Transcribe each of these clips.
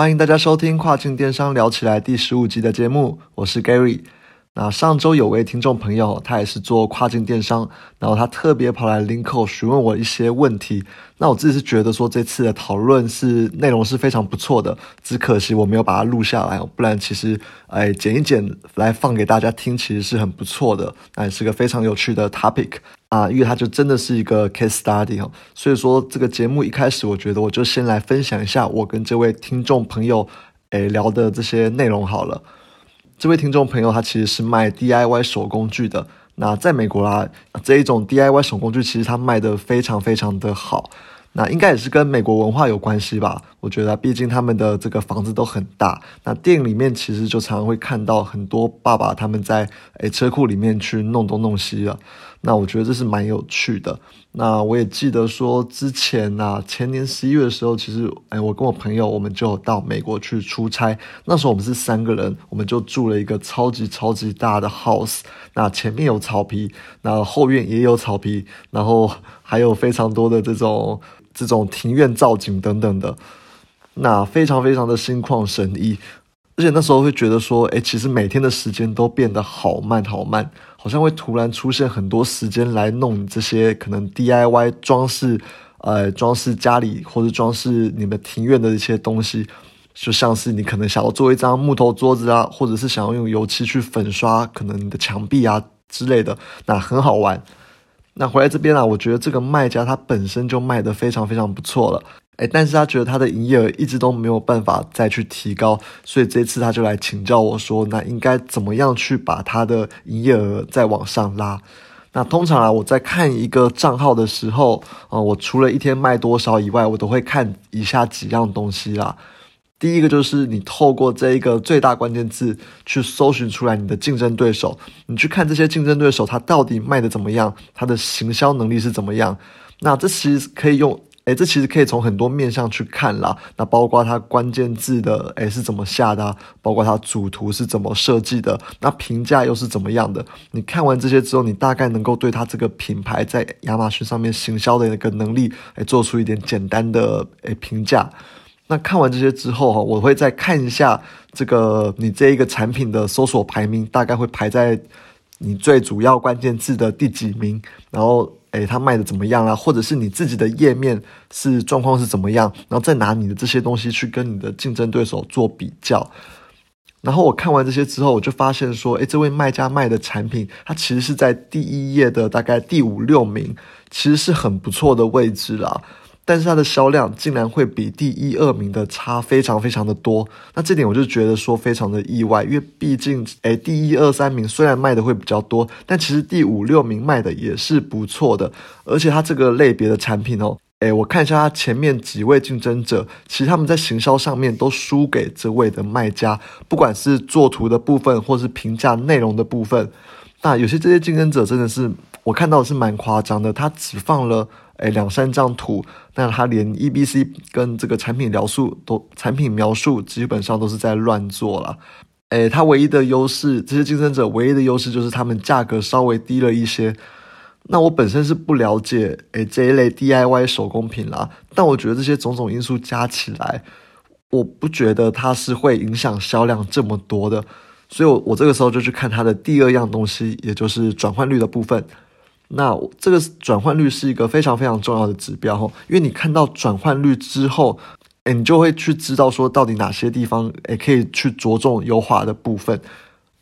欢迎大家收听《跨境电商聊起来》第十五集的节目，我是 Gary。那上周有位听众朋友，他也是做跨境电商，然后他特别跑来 Linko 询问我一些问题。那我自己是觉得说这次的讨论是内容是非常不错的，只可惜我没有把它录下来，不然其实哎剪一剪来放给大家听，其实是很不错的，那也是个非常有趣的 topic 啊，因为它就真的是一个 case study 哦。所以说这个节目一开始，我觉得我就先来分享一下我跟这位听众朋友哎聊的这些内容好了。这位听众朋友，他其实是卖 DIY 手工具的。那在美国啦，这一种 DIY 手工具其实他卖的非常非常的好。那应该也是跟美国文化有关系吧？我觉得，毕竟他们的这个房子都很大。那电影里面其实就常常会看到很多爸爸他们在诶车库里面去弄东弄西了。那我觉得这是蛮有趣的。那我也记得说，之前呐，前年十一月的时候，其实，哎，我跟我朋友，我们就到美国去出差。那时候我们是三个人，我们就住了一个超级超级大的 house。那前面有草皮，那后院也有草皮，然后还有非常多的这种这种庭院造景等等的。那非常非常的心旷神怡，而且那时候会觉得说，哎，其实每天的时间都变得好慢好慢。好像会突然出现很多时间来弄这些可能 DIY 装饰，呃，装饰家里或者装饰你们庭院的一些东西，就像是你可能想要做一张木头桌子啊，或者是想要用油漆去粉刷可能你的墙壁啊之类的，那很好玩。那回来这边啊，我觉得这个卖家他本身就卖的非常非常不错了。哎，但是他觉得他的营业额一直都没有办法再去提高，所以这次他就来请教我说，那应该怎么样去把他的营业额再往上拉？那通常啊，我在看一个账号的时候，啊，我除了一天卖多少以外，我都会看以下几样东西啦。第一个就是你透过这一个最大关键字去搜寻出来你的竞争对手，你去看这些竞争对手他到底卖的怎么样，他的行销能力是怎么样？那这其实可以用。哎，这其实可以从很多面向去看啦。那包括它关键字的哎是怎么下的，包括它主图是怎么设计的，那评价又是怎么样的？你看完这些之后，你大概能够对它这个品牌在亚马逊上面行销的一个能力，哎，做出一点简单的哎评价。那看完这些之后哈，我会再看一下这个你这一个产品的搜索排名，大概会排在你最主要关键字的第几名，然后。诶，它卖的怎么样啦？或者是你自己的页面是状况是怎么样？然后再拿你的这些东西去跟你的竞争对手做比较。然后我看完这些之后，我就发现说，诶，这位卖家卖的产品，它其实是在第一页的大概第五六名，其实是很不错的位置啦。但是它的销量竟然会比第一二名的差非常非常的多，那这点我就觉得说非常的意外，因为毕竟诶第一二三名虽然卖的会比较多，但其实第五六名卖的也是不错的，而且它这个类别的产品哦，诶我看一下它前面几位竞争者，其实他们在行销上面都输给这位的卖家，不管是做图的部分或是评价内容的部分，那有些这些竞争者真的是我看到是蛮夸张的，他只放了。哎，两三张图，那他连 E B C 跟这个产品描述都产品描述基本上都是在乱做了。哎，他唯一的优势，这些竞争者唯一的优势就是他们价格稍微低了一些。那我本身是不了解哎这一类 D I Y 手工品啦，但我觉得这些种种因素加起来，我不觉得它是会影响销量这么多的。所以，我我这个时候就去看它的第二样东西，也就是转换率的部分。那这个转换率是一个非常非常重要的指标哈，因为你看到转换率之后，哎，你就会去知道说到底哪些地方哎可以去着重优化的部分。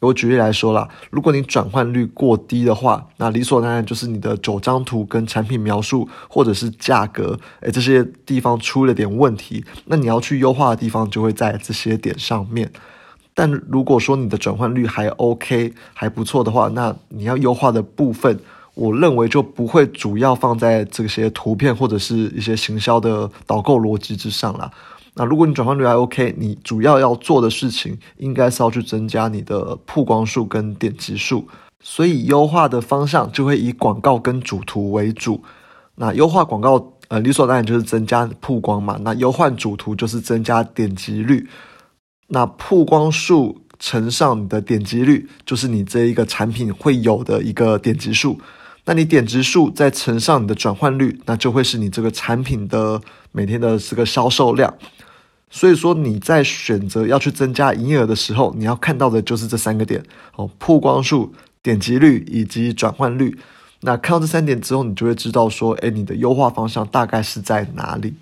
我举例来说啦，如果你转换率过低的话，那理所当然就是你的九张图跟产品描述或者是价格，哎，这些地方出了点问题，那你要去优化的地方就会在这些点上面。但如果说你的转换率还 OK 还不错的话，那你要优化的部分。我认为就不会主要放在这些图片或者是一些行销的导购逻辑之上啦。那如果你转换率还 OK，你主要要做的事情应该是要去增加你的曝光数跟点击数。所以优化的方向就会以广告跟主图为主。那优化广告，呃，理所当然就是增加曝光嘛。那优化主图就是增加点击率。那曝光数乘上你的点击率，就是你这一个产品会有的一个点击数。那你点击数再乘上你的转换率，那就会是你这个产品的每天的这个销售量。所以说你在选择要去增加营业额的时候，你要看到的就是这三个点哦：曝光数、点击率以及转换率。那看到这三点之后，你就会知道说，哎，你的优化方向大概是在哪里。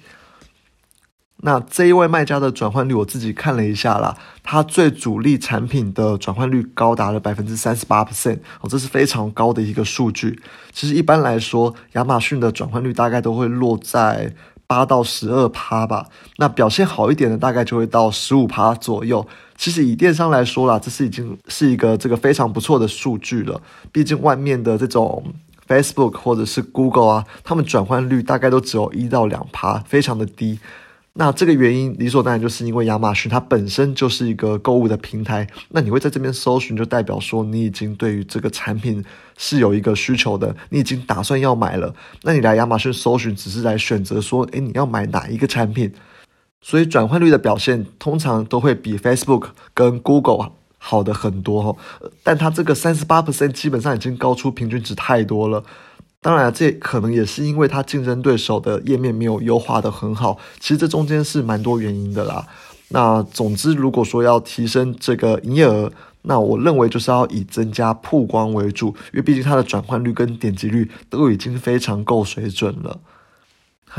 那这一位卖家的转换率，我自己看了一下啦，他最主力产品的转换率高达了百分之三十八 percent 哦，这是非常高的一个数据。其实一般来说，亚马逊的转换率大概都会落在八到十二趴吧。那表现好一点的，大概就会到十五趴左右。其实以电商来说啦，这是已经是一个这个非常不错的数据了。毕竟外面的这种 Facebook 或者是 Google 啊，他们转换率大概都只有一到两趴，非常的低。那这个原因理所当然就是因为亚马逊它本身就是一个购物的平台，那你会在这边搜寻，就代表说你已经对于这个产品是有一个需求的，你已经打算要买了。那你来亚马逊搜寻，只是来选择说，诶，你要买哪一个产品？所以转换率的表现通常都会比 Facebook 跟 Google 好的很多哈，但它这个三十八 percent 基本上已经高出平均值太多了。当然，这可能也是因为它竞争对手的页面没有优化的很好。其实这中间是蛮多原因的啦。那总之，如果说要提升这个营业额，那我认为就是要以增加曝光为主，因为毕竟它的转换率跟点击率都已经非常够水准了。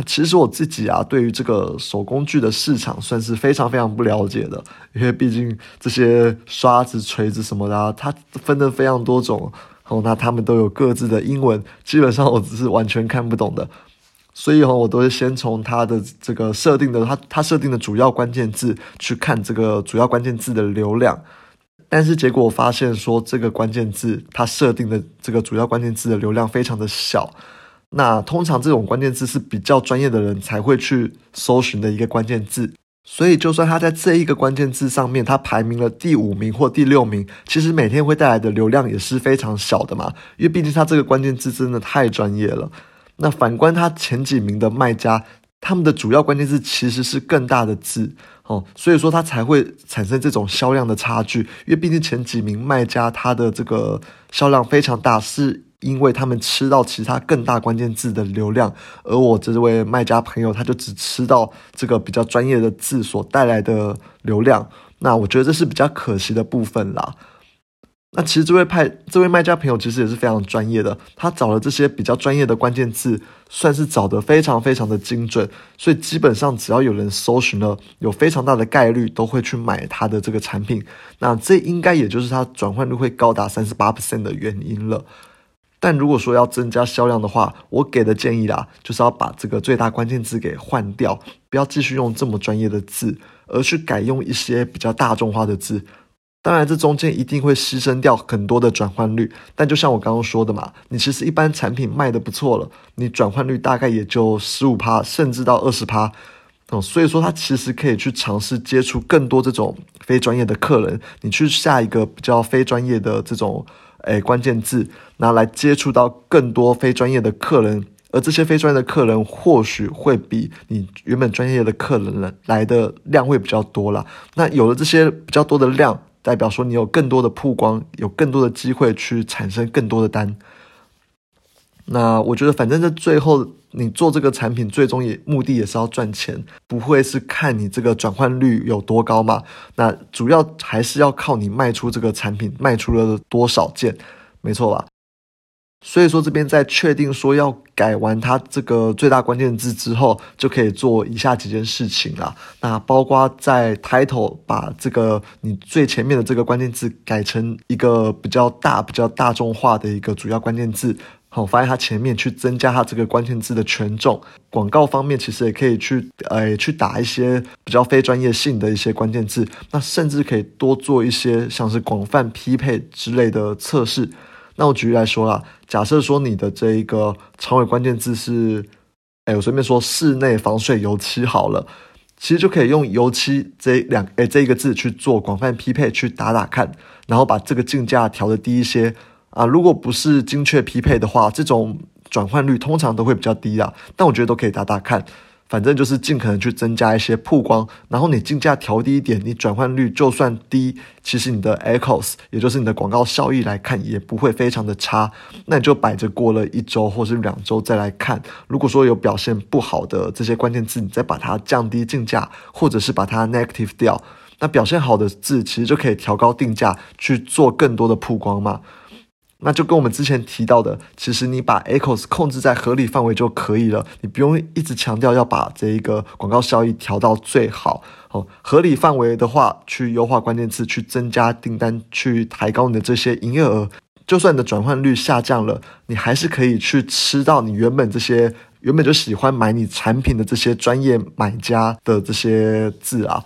其实我自己啊，对于这个手工具的市场算是非常非常不了解的，因为毕竟这些刷子、锤子什么的，它分的非常多种。哦，那他们都有各自的英文，基本上我只是完全看不懂的，所以哈，我都是先从它的这个设定的，它它设定的主要关键字去看这个主要关键字的流量，但是结果我发现说这个关键字它设定的这个主要关键字的流量非常的小，那通常这种关键字是比较专业的人才会去搜寻的一个关键字。所以，就算他在这一个关键字上面，他排名了第五名或第六名，其实每天会带来的流量也是非常小的嘛。因为毕竟他这个关键字真的太专业了。那反观他前几名的卖家，他们的主要关键字其实是更大的字哦，所以说他才会产生这种销量的差距。因为毕竟前几名卖家他的这个销量非常大，是。因为他们吃到其他更大关键字的流量，而我这位卖家朋友他就只吃到这个比较专业的字所带来的流量，那我觉得这是比较可惜的部分啦。那其实这位派这位卖家朋友其实也是非常专业的，他找了这些比较专业的关键字，算是找得非常非常的精准，所以基本上只要有人搜寻了，有非常大的概率都会去买他的这个产品。那这应该也就是他转换率会高达三十八 percent 的原因了。但如果说要增加销量的话，我给的建议啦，就是要把这个最大关键字给换掉，不要继续用这么专业的字，而去改用一些比较大众化的字。当然，这中间一定会牺牲掉很多的转换率。但就像我刚刚说的嘛，你其实一般产品卖的不错了，你转换率大概也就十五趴，甚至到二十趴。哦，所以说他其实可以去尝试接触更多这种非专业的客人，你去下一个比较非专业的这种。诶，关键字拿来接触到更多非专业的客人，而这些非专业的客人或许会比你原本专业的客人来的量会比较多了。那有了这些比较多的量，代表说你有更多的曝光，有更多的机会去产生更多的单。那我觉得，反正在最后。你做这个产品，最终也目的也是要赚钱，不会是看你这个转换率有多高嘛？那主要还是要靠你卖出这个产品，卖出了多少件，没错吧？所以说这边在确定说要改完它这个最大关键字之后，就可以做以下几件事情啦。那包括在 title 把这个你最前面的这个关键字改成一个比较大、比较大众化的一个主要关键字。好，放在它前面去增加它这个关键字的权重。广告方面其实也可以去，呃，去打一些比较非专业性的一些关键字。那甚至可以多做一些像是广泛匹配之类的测试。那我举例来说啦，假设说你的这一个长尾关键字是，哎，我随便说室内防水油漆好了，其实就可以用油漆这两，哎，这一个字去做广泛匹配，去打打看，然后把这个竞价调的低一些。啊，如果不是精确匹配的话，这种转换率通常都会比较低啊。但我觉得都可以打打看。反正就是尽可能去增加一些曝光，然后你竞价调低一点，你转换率就算低，其实你的 echoes，也就是你的广告效益来看，也不会非常的差。那你就摆着过了一周或是两周再来看，如果说有表现不好的这些关键字，你再把它降低竞价，或者是把它 negative 掉，那表现好的字其实就可以调高定价去做更多的曝光嘛。那就跟我们之前提到的，其实你把 echoes 控制在合理范围就可以了，你不用一直强调要把这一个广告效益调到最好。哦，合理范围的话，去优化关键词，去增加订单，去抬高你的这些营业额。就算你的转换率下降了，你还是可以去吃到你原本这些原本就喜欢买你产品的这些专业买家的这些字啊。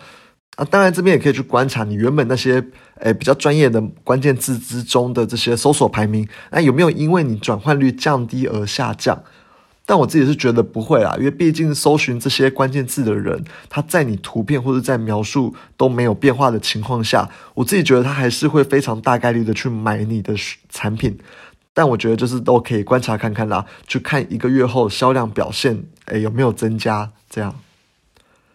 啊，当然这边也可以去观察你原本那些诶比较专业的关键字之中的这些搜索排名，那有没有因为你转换率降低而下降？但我自己是觉得不会啊，因为毕竟搜寻这些关键字的人，他在你图片或者在描述都没有变化的情况下，我自己觉得他还是会非常大概率的去买你的产品。但我觉得就是都可以观察看看啦，去看一个月后销量表现，诶有没有增加这样。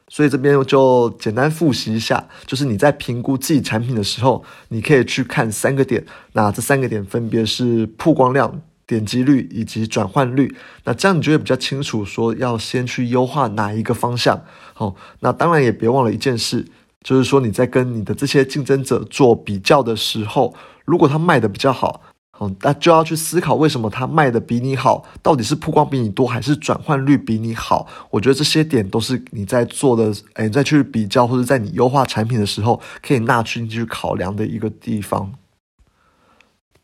所以这边就简单复习一下，就是你在评估自己产品的时候，你可以去看三个点。那这三个点分别是曝光量、点击率以及转换率。那这样你就会比较清楚，说要先去优化哪一个方向。好，那当然也别忘了一件事，就是说你在跟你的这些竞争者做比较的时候，如果他卖的比较好。哦，那就要去思考为什么它卖的比你好，到底是曝光比你多，还是转换率比你好？我觉得这些点都是你在做的，哎，再去比较或者在你优化产品的时候，可以纳进去考量的一个地方。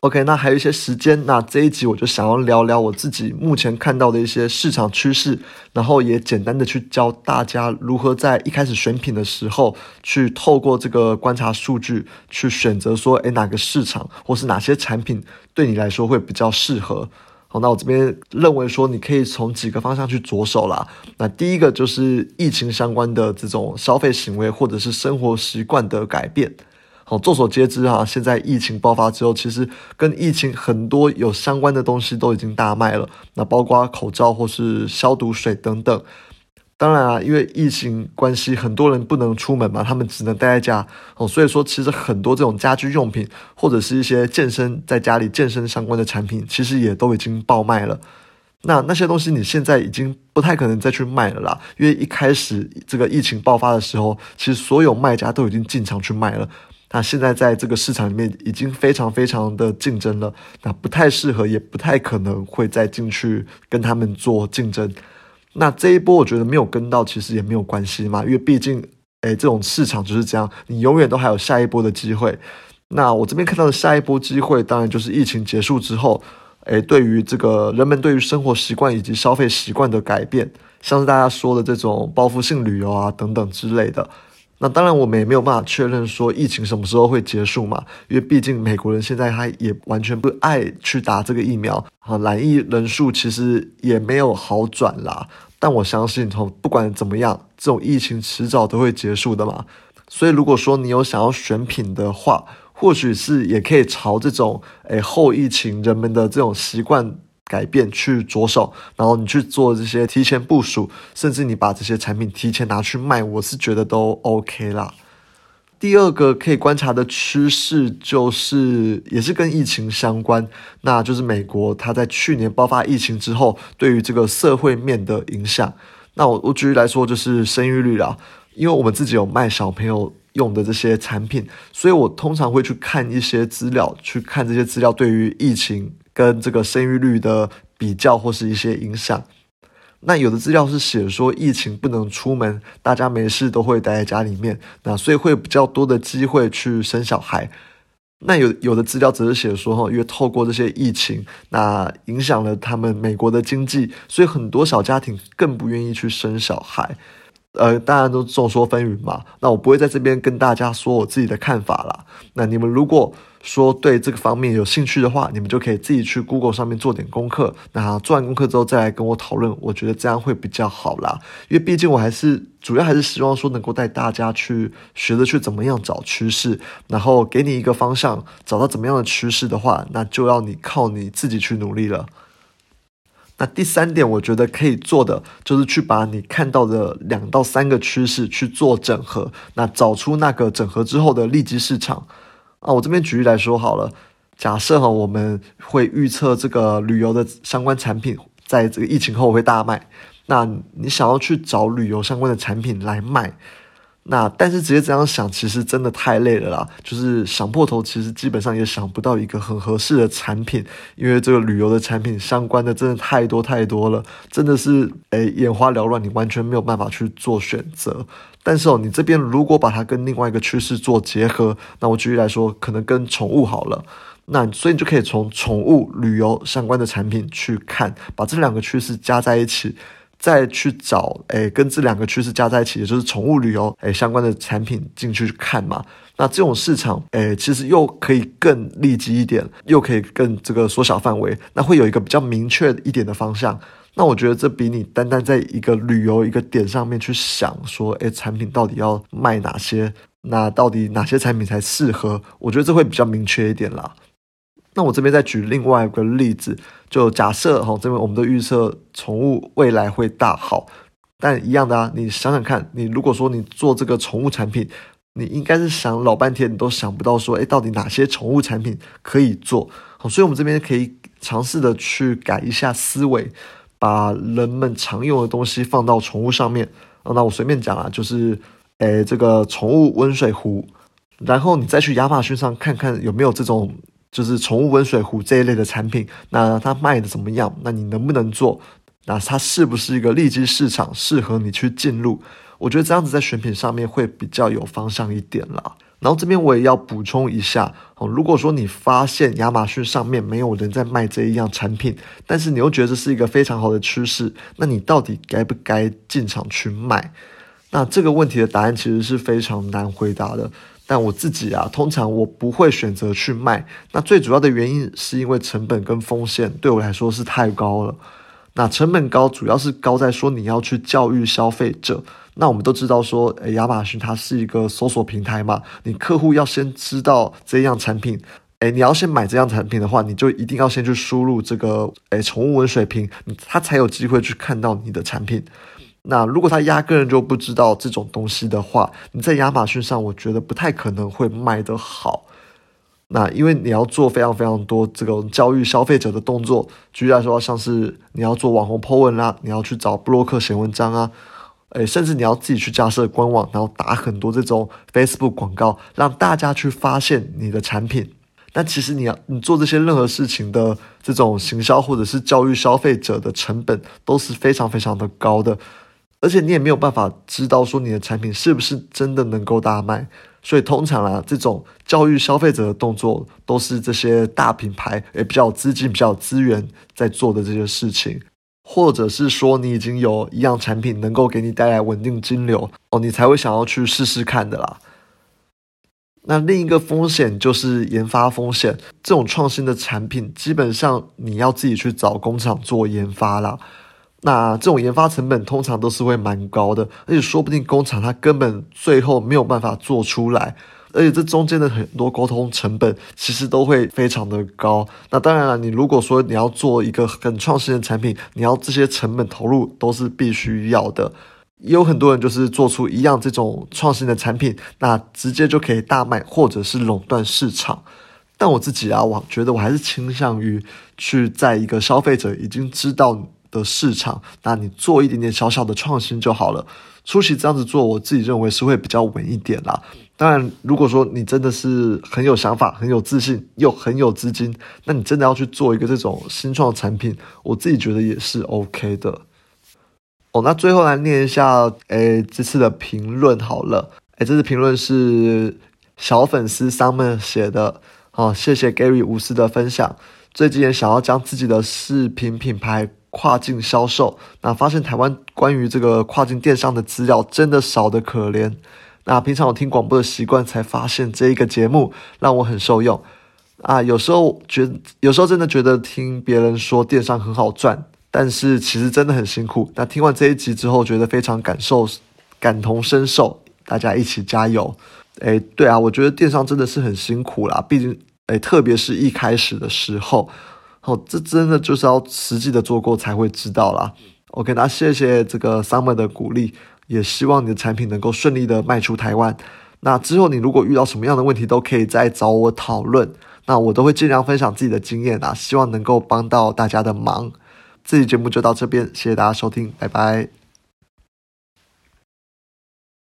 OK，那还有一些时间，那这一集我就想要聊聊我自己目前看到的一些市场趋势，然后也简单的去教大家如何在一开始选品的时候，去透过这个观察数据去选择说，诶哪个市场或是哪些产品对你来说会比较适合。好，那我这边认为说，你可以从几个方向去着手啦。那第一个就是疫情相关的这种消费行为或者是生活习惯的改变。好，众所皆知哈，现在疫情爆发之后，其实跟疫情很多有相关的东西都已经大卖了。那包括口罩或是消毒水等等。当然啊，因为疫情关系，很多人不能出门嘛，他们只能待在家。哦，所以说其实很多这种家居用品或者是一些健身在家里健身相关的产品，其实也都已经爆卖了。那那些东西你现在已经不太可能再去卖了啦，因为一开始这个疫情爆发的时候，其实所有卖家都已经进场去卖了。那现在在这个市场里面已经非常非常的竞争了，那不太适合，也不太可能会再进去跟他们做竞争。那这一波我觉得没有跟到，其实也没有关系嘛，因为毕竟，哎，这种市场就是这样，你永远都还有下一波的机会。那我这边看到的下一波机会，当然就是疫情结束之后，哎，对于这个人们对于生活习惯以及消费习惯的改变，像是大家说的这种报复性旅游啊等等之类的。那当然，我们也没有办法确认说疫情什么时候会结束嘛，因为毕竟美国人现在他也完全不爱去打这个疫苗，啊，染疫人数其实也没有好转啦。但我相信，从不管怎么样，这种疫情迟早都会结束的嘛。所以，如果说你有想要选品的话，或许是也可以朝这种，诶后疫情人们的这种习惯。改变去着手，然后你去做这些提前部署，甚至你把这些产品提前拿去卖，我是觉得都 OK 啦。第二个可以观察的趋势就是，也是跟疫情相关，那就是美国它在去年爆发疫情之后，对于这个社会面的影响。那我我举例来说，就是生育率啦，因为我们自己有卖小朋友用的这些产品，所以我通常会去看一些资料，去看这些资料对于疫情。跟这个生育率的比较或是一些影响，那有的资料是写说疫情不能出门，大家没事都会待在家里面，那所以会比较多的机会去生小孩。那有有的资料则是写说哈，因为透过这些疫情，那影响了他们美国的经济，所以很多小家庭更不愿意去生小孩。呃，当然都众说纷纭嘛。那我不会在这边跟大家说我自己的看法啦。那你们如果说对这个方面有兴趣的话，你们就可以自己去 Google 上面做点功课。那做完功课之后再来跟我讨论，我觉得这样会比较好啦。因为毕竟我还是主要还是希望说能够带大家去学着去怎么样找趋势，然后给你一个方向，找到怎么样的趋势的话，那就要你靠你自己去努力了。那第三点，我觉得可以做的就是去把你看到的两到三个趋势去做整合，那找出那个整合之后的利基市场啊。我这边举例来说好了，假设哈，我们会预测这个旅游的相关产品在这个疫情后会大卖，那你想要去找旅游相关的产品来卖。那但是直接这样想，其实真的太累了啦。就是想破头，其实基本上也想不到一个很合适的产品，因为这个旅游的产品相关的真的太多太多了，真的是诶眼花缭乱，你完全没有办法去做选择。但是哦，你这边如果把它跟另外一个趋势做结合，那我举例来说，可能跟宠物好了，那所以你就可以从宠物旅游相关的产品去看，把这两个趋势加在一起。再去找诶，跟这两个趋势加在一起，也就是宠物旅游诶相关的产品进去看嘛。那这种市场诶，其实又可以更利基一点，又可以更这个缩小范围，那会有一个比较明确一点的方向。那我觉得这比你单单在一个旅游一个点上面去想说，诶，产品到底要卖哪些，那到底哪些产品才适合？我觉得这会比较明确一点啦。那我这边再举另外一个例子，就假设哈，这边我们的预测宠物未来会大好，但一样的啊，你想想看，你如果说你做这个宠物产品，你应该是想老半天，你都想不到说，哎，到底哪些宠物产品可以做？好，所以我们这边可以尝试的去改一下思维，把人们常用的东西放到宠物上面。那我随便讲啊，就是，哎，这个宠物温水壶，然后你再去亚马逊上看看有没有这种。就是宠物温水壶这一类的产品，那它卖的怎么样？那你能不能做？那它是不是一个利基市场，适合你去进入？我觉得这样子在选品上面会比较有方向一点啦。然后这边我也要补充一下哦，如果说你发现亚马逊上面没有人在卖这一样产品，但是你又觉得这是一个非常好的趋势，那你到底该不该进场去卖？那这个问题的答案其实是非常难回答的。但我自己啊，通常我不会选择去卖。那最主要的原因是因为成本跟风险对我来说是太高了。那成本高，主要是高在说你要去教育消费者。那我们都知道说，诶，亚马逊它是一个搜索平台嘛，你客户要先知道这样产品，诶，你要先买这样产品的话，你就一定要先去输入这个诶宠物文水瓶，他才有机会去看到你的产品。那如果他压根就不知道这种东西的话，你在亚马逊上，我觉得不太可能会卖得好。那因为你要做非常非常多这种教育消费者的动作，举例来说，像是你要做网红 po 文啦，你要去找布洛克写文章啊，诶，甚至你要自己去架设官网，然后打很多这种 Facebook 广告，让大家去发现你的产品。但其实你要你做这些任何事情的这种行销或者是教育消费者的成本都是非常非常的高的。而且你也没有办法知道说你的产品是不是真的能够大卖，所以通常啊，这种教育消费者的动作都是这些大品牌也比较资金、比较资源在做的这些事情，或者是说你已经有一样产品能够给你带来稳定金流哦，你才会想要去试试看的啦。那另一个风险就是研发风险，这种创新的产品基本上你要自己去找工厂做研发啦。那这种研发成本通常都是会蛮高的，而且说不定工厂它根本最后没有办法做出来，而且这中间的很多沟通成本其实都会非常的高。那当然了，你如果说你要做一个很创新的产品，你要这些成本投入都是必须要的。也有很多人就是做出一样这种创新的产品，那直接就可以大卖或者是垄断市场。但我自己啊，我觉得我还是倾向于去在一个消费者已经知道。的市场，那你做一点点小小的创新就好了。初期这样子做，我自己认为是会比较稳一点啦。当然，如果说你真的是很有想法、很有自信，又很有资金，那你真的要去做一个这种新创产品，我自己觉得也是 OK 的。哦，那最后来念一下，诶，这次的评论好了。诶，这次评论是小粉丝 Summer 写的。好，谢谢 Gary 无私的分享。最近也想要将自己的视频品牌。跨境销售，那发现台湾关于这个跨境电商的资料真的少得可怜。那平常有听广播的习惯，才发现这一个节目让我很受用。啊，有时候觉，有时候真的觉得听别人说电商很好赚，但是其实真的很辛苦。那听完这一集之后，觉得非常感受，感同身受，大家一起加油。诶，对啊，我觉得电商真的是很辛苦啦，毕竟，诶，特别是一开始的时候。好，这真的就是要实际的做过才会知道啦。OK，那谢谢这个 Summer 的鼓励，也希望你的产品能够顺利的卖出台湾。那之后你如果遇到什么样的问题，都可以再找我讨论。那我都会尽量分享自己的经验啊，希望能够帮到大家的忙。这期节目就到这边，谢谢大家收听，拜拜。